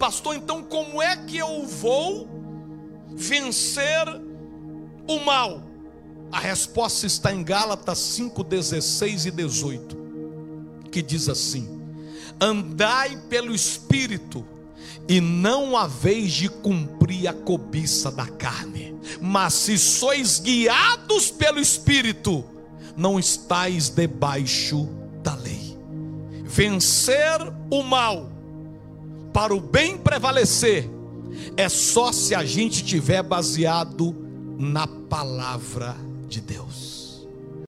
Pastor, então como é que eu vou vencer o mal? A resposta está em Gálatas 5, 16 e 18, que diz assim: Andai pelo Espírito, e não haveis de cumprir a cobiça da carne, mas se sois guiados pelo Espírito, não estáis debaixo da lei. Vencer o mal, para o bem prevalecer, é só se a gente tiver baseado na palavra de Deus.